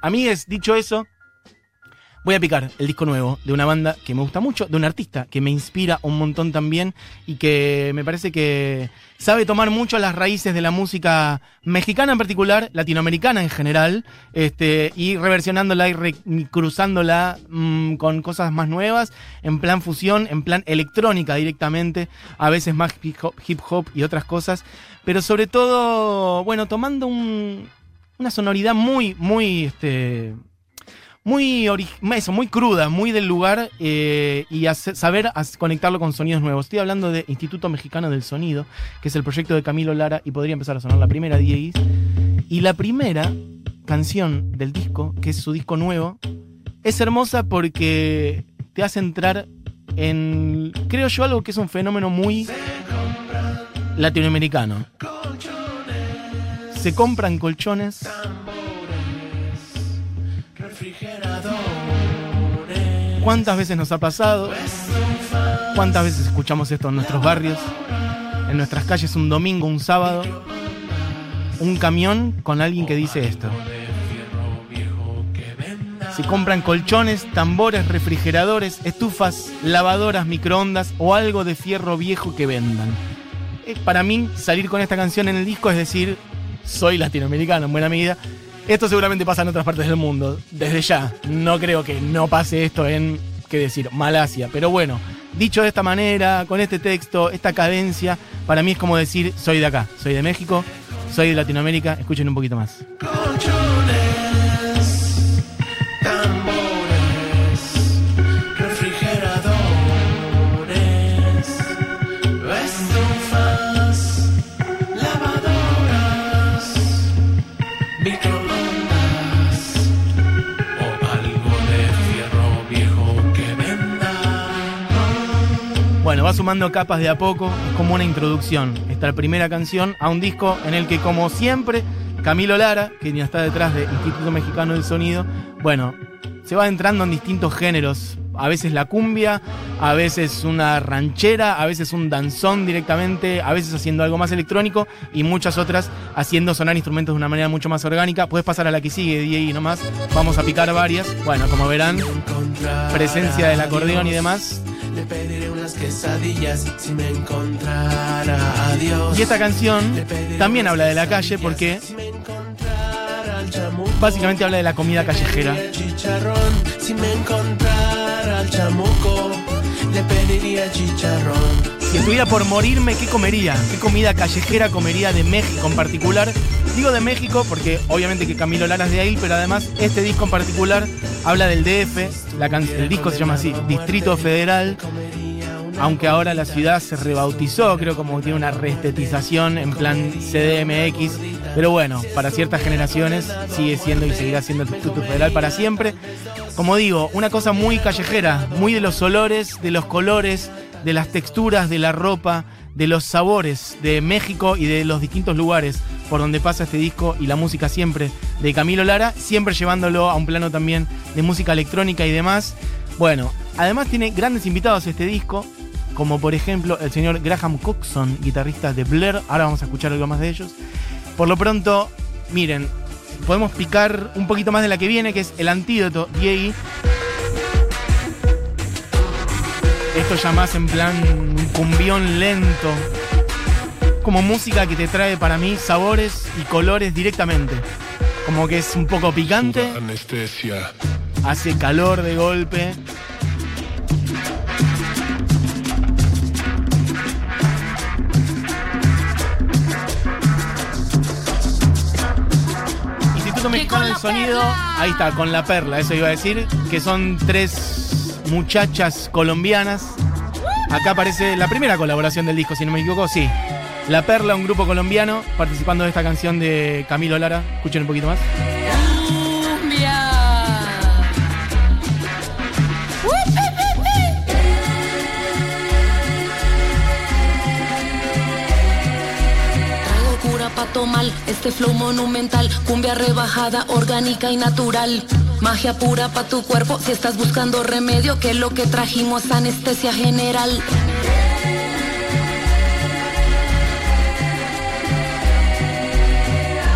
Amigues, dicho eso, voy a picar el disco nuevo de una banda que me gusta mucho, de un artista que me inspira un montón también y que me parece que sabe tomar mucho las raíces de la música mexicana en particular, latinoamericana en general, este, y reversionándola y re- cruzándola mm, con cosas más nuevas, en plan fusión, en plan electrónica directamente, a veces más hip hop, hip hop y otras cosas, pero sobre todo, bueno, tomando un, una sonoridad muy, muy, este, muy, eso, muy cruda, muy del lugar eh, y saber conectarlo con sonidos nuevos. Estoy hablando de Instituto Mexicano del Sonido, que es el proyecto de Camilo Lara y podría empezar a sonar la primera DJs. Y la primera canción del disco, que es su disco nuevo, es hermosa porque te hace entrar en, creo yo, algo que es un fenómeno muy latinoamericano. Se compran colchones, ¿Cuántas veces nos ha pasado? ¿Cuántas veces escuchamos esto en nuestros barrios? En nuestras calles un domingo, un sábado. Un camión con alguien que dice esto. Se compran colchones, tambores, refrigeradores, estufas, lavadoras, microondas o algo de fierro viejo que vendan. Para mí, salir con esta canción en el disco es decir, soy latinoamericano en buena medida. Esto seguramente pasa en otras partes del mundo. Desde ya, no creo que no pase esto en, qué decir, Malasia. Pero bueno, dicho de esta manera, con este texto, esta cadencia, para mí es como decir, soy de acá, soy de México, soy de Latinoamérica. Escuchen un poquito más. Bueno, va sumando capas de a poco, es como una introducción. Esta primera canción a un disco en el que, como siempre, Camilo Lara, que ya está detrás del Instituto Mexicano del Sonido, bueno, se va entrando en distintos géneros. A veces la cumbia, a veces una ranchera, a veces un danzón directamente, a veces haciendo algo más electrónico y muchas otras haciendo sonar instrumentos de una manera mucho más orgánica. Puedes pasar a la que sigue, DJ, nomás. Vamos a picar varias. Bueno, como verán, presencia del acordeón y demás. Unas quesadillas si me encontrara adiós. Y esta canción también habla de la calle porque Si me encontrara al chamuco. básicamente habla de la comida callejera. Si me encontrara al chamuco. Le pediría chicharrón. Si estuviera por morirme, ¿qué comería? ¿Qué comida callejera comería de México en particular? Digo de México porque obviamente que Camilo Lara es de ahí, pero además este disco en particular habla del DF, la can- el disco se llama así, Distrito Federal, aunque ahora la ciudad se rebautizó, creo como tiene una reestetización en plan CDMX, pero bueno, para ciertas generaciones sigue siendo y seguirá siendo el Distrito Federal para siempre. Como digo, una cosa muy callejera, muy de los olores, de los colores, de las texturas, de la ropa, de los sabores de México y de los distintos lugares por donde pasa este disco y la música siempre de Camilo Lara, siempre llevándolo a un plano también de música electrónica y demás. Bueno, además tiene grandes invitados este disco, como por ejemplo el señor Graham Coxon, guitarrista de Blair. Ahora vamos a escuchar algo más de ellos. Por lo pronto, miren, podemos picar un poquito más de la que viene, que es el antídoto DAI. Esto ya más en plan un cumbión lento. Como música que te trae para mí sabores y colores directamente. Como que es un poco picante, Anestesia. hace calor de golpe. Instituto Mexicano del Sonido, ahí está, con la perla, eso iba a decir, que son tres muchachas colombianas. Acá aparece la primera colaboración del disco, si no me equivoco, sí. La Perla, un grupo colombiano, participando de esta canción de Camilo Lara. Escuchen un poquito más. Este flow monumental, cumbia rebajada, orgánica y natural. Magia pura pa' tu cuerpo, si estás buscando remedio, que lo que trajimos anestesia general.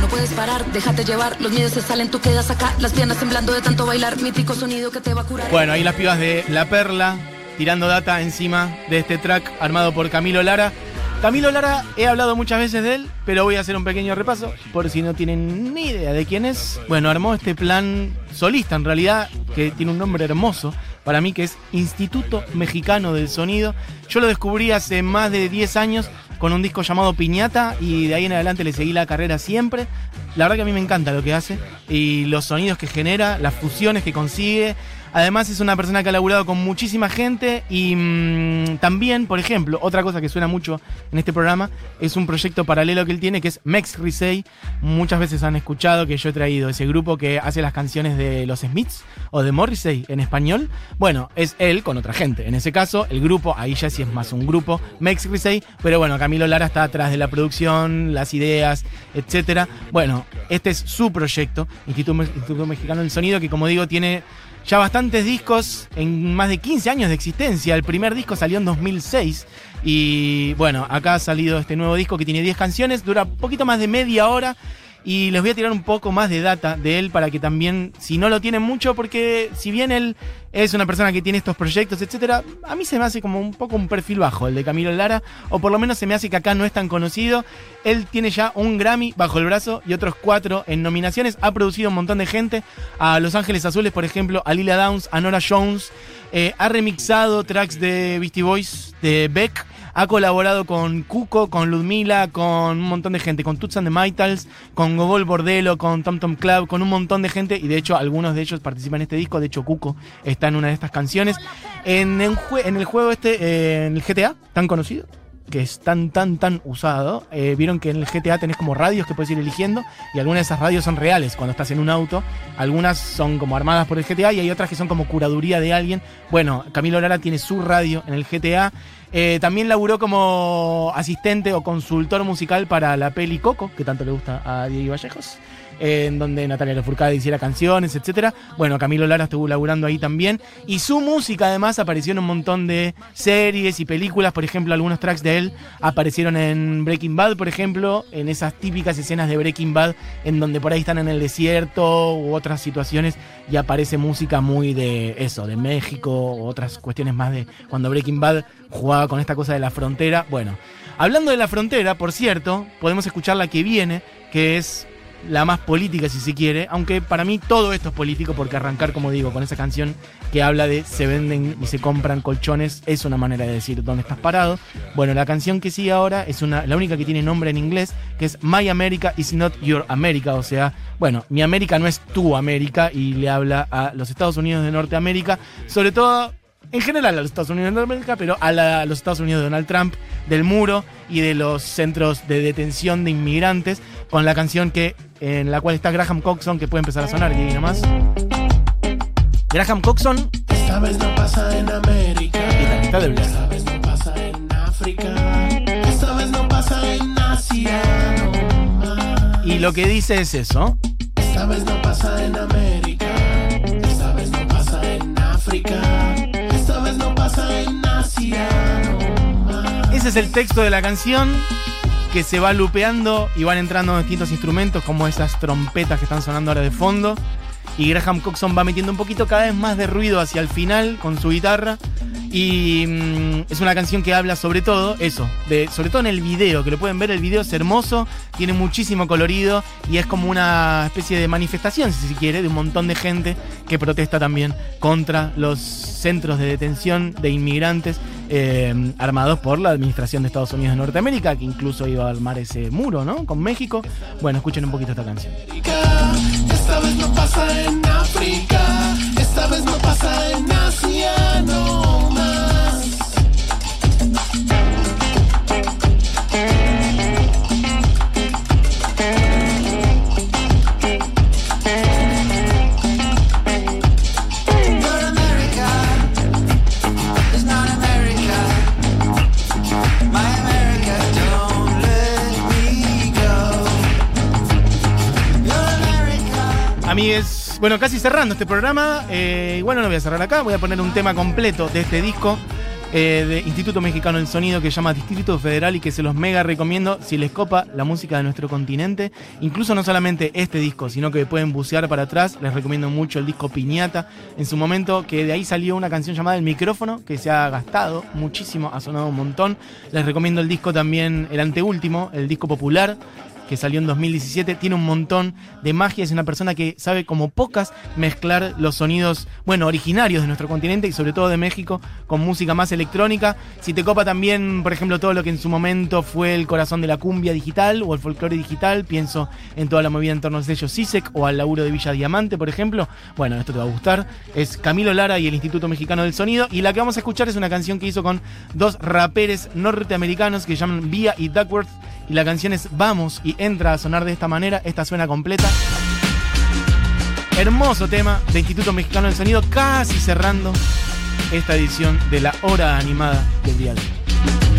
No puedes parar, déjate llevar, los miedos se salen, tú quedas acá, las piernas temblando de tanto bailar, mítico sonido que te va a curar. Bueno, ahí las pibas de La Perla tirando data encima de este track armado por Camilo Lara. Camilo Lara, he hablado muchas veces de él, pero voy a hacer un pequeño repaso por si no tienen ni idea de quién es. Bueno, armó este plan solista en realidad, que tiene un nombre hermoso para mí, que es Instituto Mexicano del Sonido. Yo lo descubrí hace más de 10 años con un disco llamado Piñata y de ahí en adelante le seguí la carrera siempre. La verdad que a mí me encanta lo que hace y los sonidos que genera, las fusiones que consigue. Además es una persona que ha laburado con muchísima gente y mm, también, por ejemplo, otra cosa que suena mucho en este programa es un proyecto paralelo que él tiene que es Mex Risey. Muchas veces han escuchado que yo he traído ese grupo que hace las canciones de los Smiths o de Morrissey en español. Bueno, es él con otra gente. En ese caso, el grupo, ahí ya sí es más un grupo, Mex Risey, pero bueno, Camilo Lara está atrás de la producción, las ideas, etcétera. Bueno, este es su proyecto, Instituto, Instituto Mexicano del Sonido, que como digo tiene ya bastantes discos en más de 15 años de existencia. El primer disco salió en 2006 y bueno, acá ha salido este nuevo disco que tiene 10 canciones, dura poquito más de media hora y les voy a tirar un poco más de data de él para que también, si no lo tienen mucho, porque si bien él es una persona que tiene estos proyectos, etcétera, a mí se me hace como un poco un perfil bajo el de Camilo Lara, o por lo menos se me hace que acá no es tan conocido. Él tiene ya un Grammy bajo el brazo y otros cuatro en nominaciones. Ha producido un montón de gente, a Los Ángeles Azules, por ejemplo, a Lila Downs, a Nora Jones. Eh, ha remixado tracks de Beastie Boys, de Beck ha colaborado con Cuco, con Ludmila, con un montón de gente, con Tuts and the Mitals, con Gogol Bordelo, con Tom Tom Club, con un montón de gente. Y de hecho, algunos de ellos participan en este disco. De hecho, Cuco está en una de estas canciones. En, el juego este, eh, en el GTA, tan conocido, que es tan, tan, tan usado. Eh, vieron que en el GTA tenés como radios que puedes ir eligiendo y algunas de esas radios son reales cuando estás en un auto. Algunas son como armadas por el GTA y hay otras que son como curaduría de alguien. Bueno, Camilo Lara tiene su radio en el GTA. Eh, también laburó como asistente o consultor musical para la peli Coco, que tanto le gusta a Diego Vallejos en donde Natalia Lafourcade hiciera canciones, etcétera. Bueno, Camilo Lara estuvo laburando ahí también. Y su música además apareció en un montón de series y películas. Por ejemplo, algunos tracks de él aparecieron en Breaking Bad, por ejemplo, en esas típicas escenas de Breaking Bad, en donde por ahí están en el desierto u otras situaciones y aparece música muy de eso, de México, u otras cuestiones más de cuando Breaking Bad jugaba con esta cosa de la frontera. Bueno, hablando de la frontera, por cierto, podemos escuchar la que viene, que es la más política si se quiere, aunque para mí todo esto es político porque arrancar, como digo, con esa canción que habla de se venden y se compran colchones es una manera de decir dónde estás parado. Bueno, la canción que sigue ahora es una, la única que tiene nombre en inglés, que es My America is not your America, o sea, bueno, mi América no es tu América y le habla a los Estados Unidos de Norteamérica, sobre todo en general a los Estados Unidos de Norteamérica, pero a, los Estados Unidos de Donald Trump, del muro y de los centros de detención de inmigrantes, con la canción que en la cual está Graham Coxon, que puede empezar a sonar aquí nomás. Graham Coxon. Esta vez no pasa en América. Y la de Esta vez no pasa en África. Esta vez no pasa en Asia. y lo que dice es eso. Esta vez no pasa en América. Es el texto de la canción que se va lupeando y van entrando distintos instrumentos como esas trompetas que están sonando ahora de fondo. Y Graham Coxon va metiendo un poquito cada vez más de ruido hacia el final con su guitarra. Y mm, es una canción que habla sobre todo eso, sobre todo en el video, que lo pueden ver, el video es hermoso, tiene muchísimo colorido y es como una especie de manifestación, si se quiere, de un montón de gente que protesta también contra los centros de detención de inmigrantes eh, armados por la administración de Estados Unidos de Norteamérica, que incluso iba a armar ese muro, ¿no? Con México. Bueno, escuchen un poquito esta canción. Esta vez no pasa en África, vez no pasa en Asia, no más. es bueno, casi cerrando este programa. Eh, bueno, no voy a cerrar acá, voy a poner un tema completo de este disco eh, de Instituto Mexicano del Sonido que se llama Distrito Federal y que se los mega recomiendo si les copa la música de nuestro continente. Incluso no solamente este disco, sino que pueden bucear para atrás. Les recomiendo mucho el disco Piñata en su momento, que de ahí salió una canción llamada El micrófono, que se ha gastado muchísimo, ha sonado un montón. Les recomiendo el disco también, el anteúltimo, el disco popular que salió en 2017, tiene un montón de magia, es una persona que sabe como pocas mezclar los sonidos, bueno, originarios de nuestro continente y sobre todo de México con música más electrónica. Si te copa también, por ejemplo, todo lo que en su momento fue el corazón de la cumbia digital o el folclore digital, pienso en toda la movida en torno al sello CISEC o al laburo de Villa Diamante, por ejemplo. Bueno, esto te va a gustar. Es Camilo Lara y el Instituto Mexicano del Sonido y la que vamos a escuchar es una canción que hizo con dos raperes norteamericanos que se llaman Via y Duckworth y la canción es Vamos y entra a sonar de esta manera. Esta suena completa. Hermoso tema de Instituto Mexicano del Sonido, casi cerrando esta edición de la hora animada del día de hoy.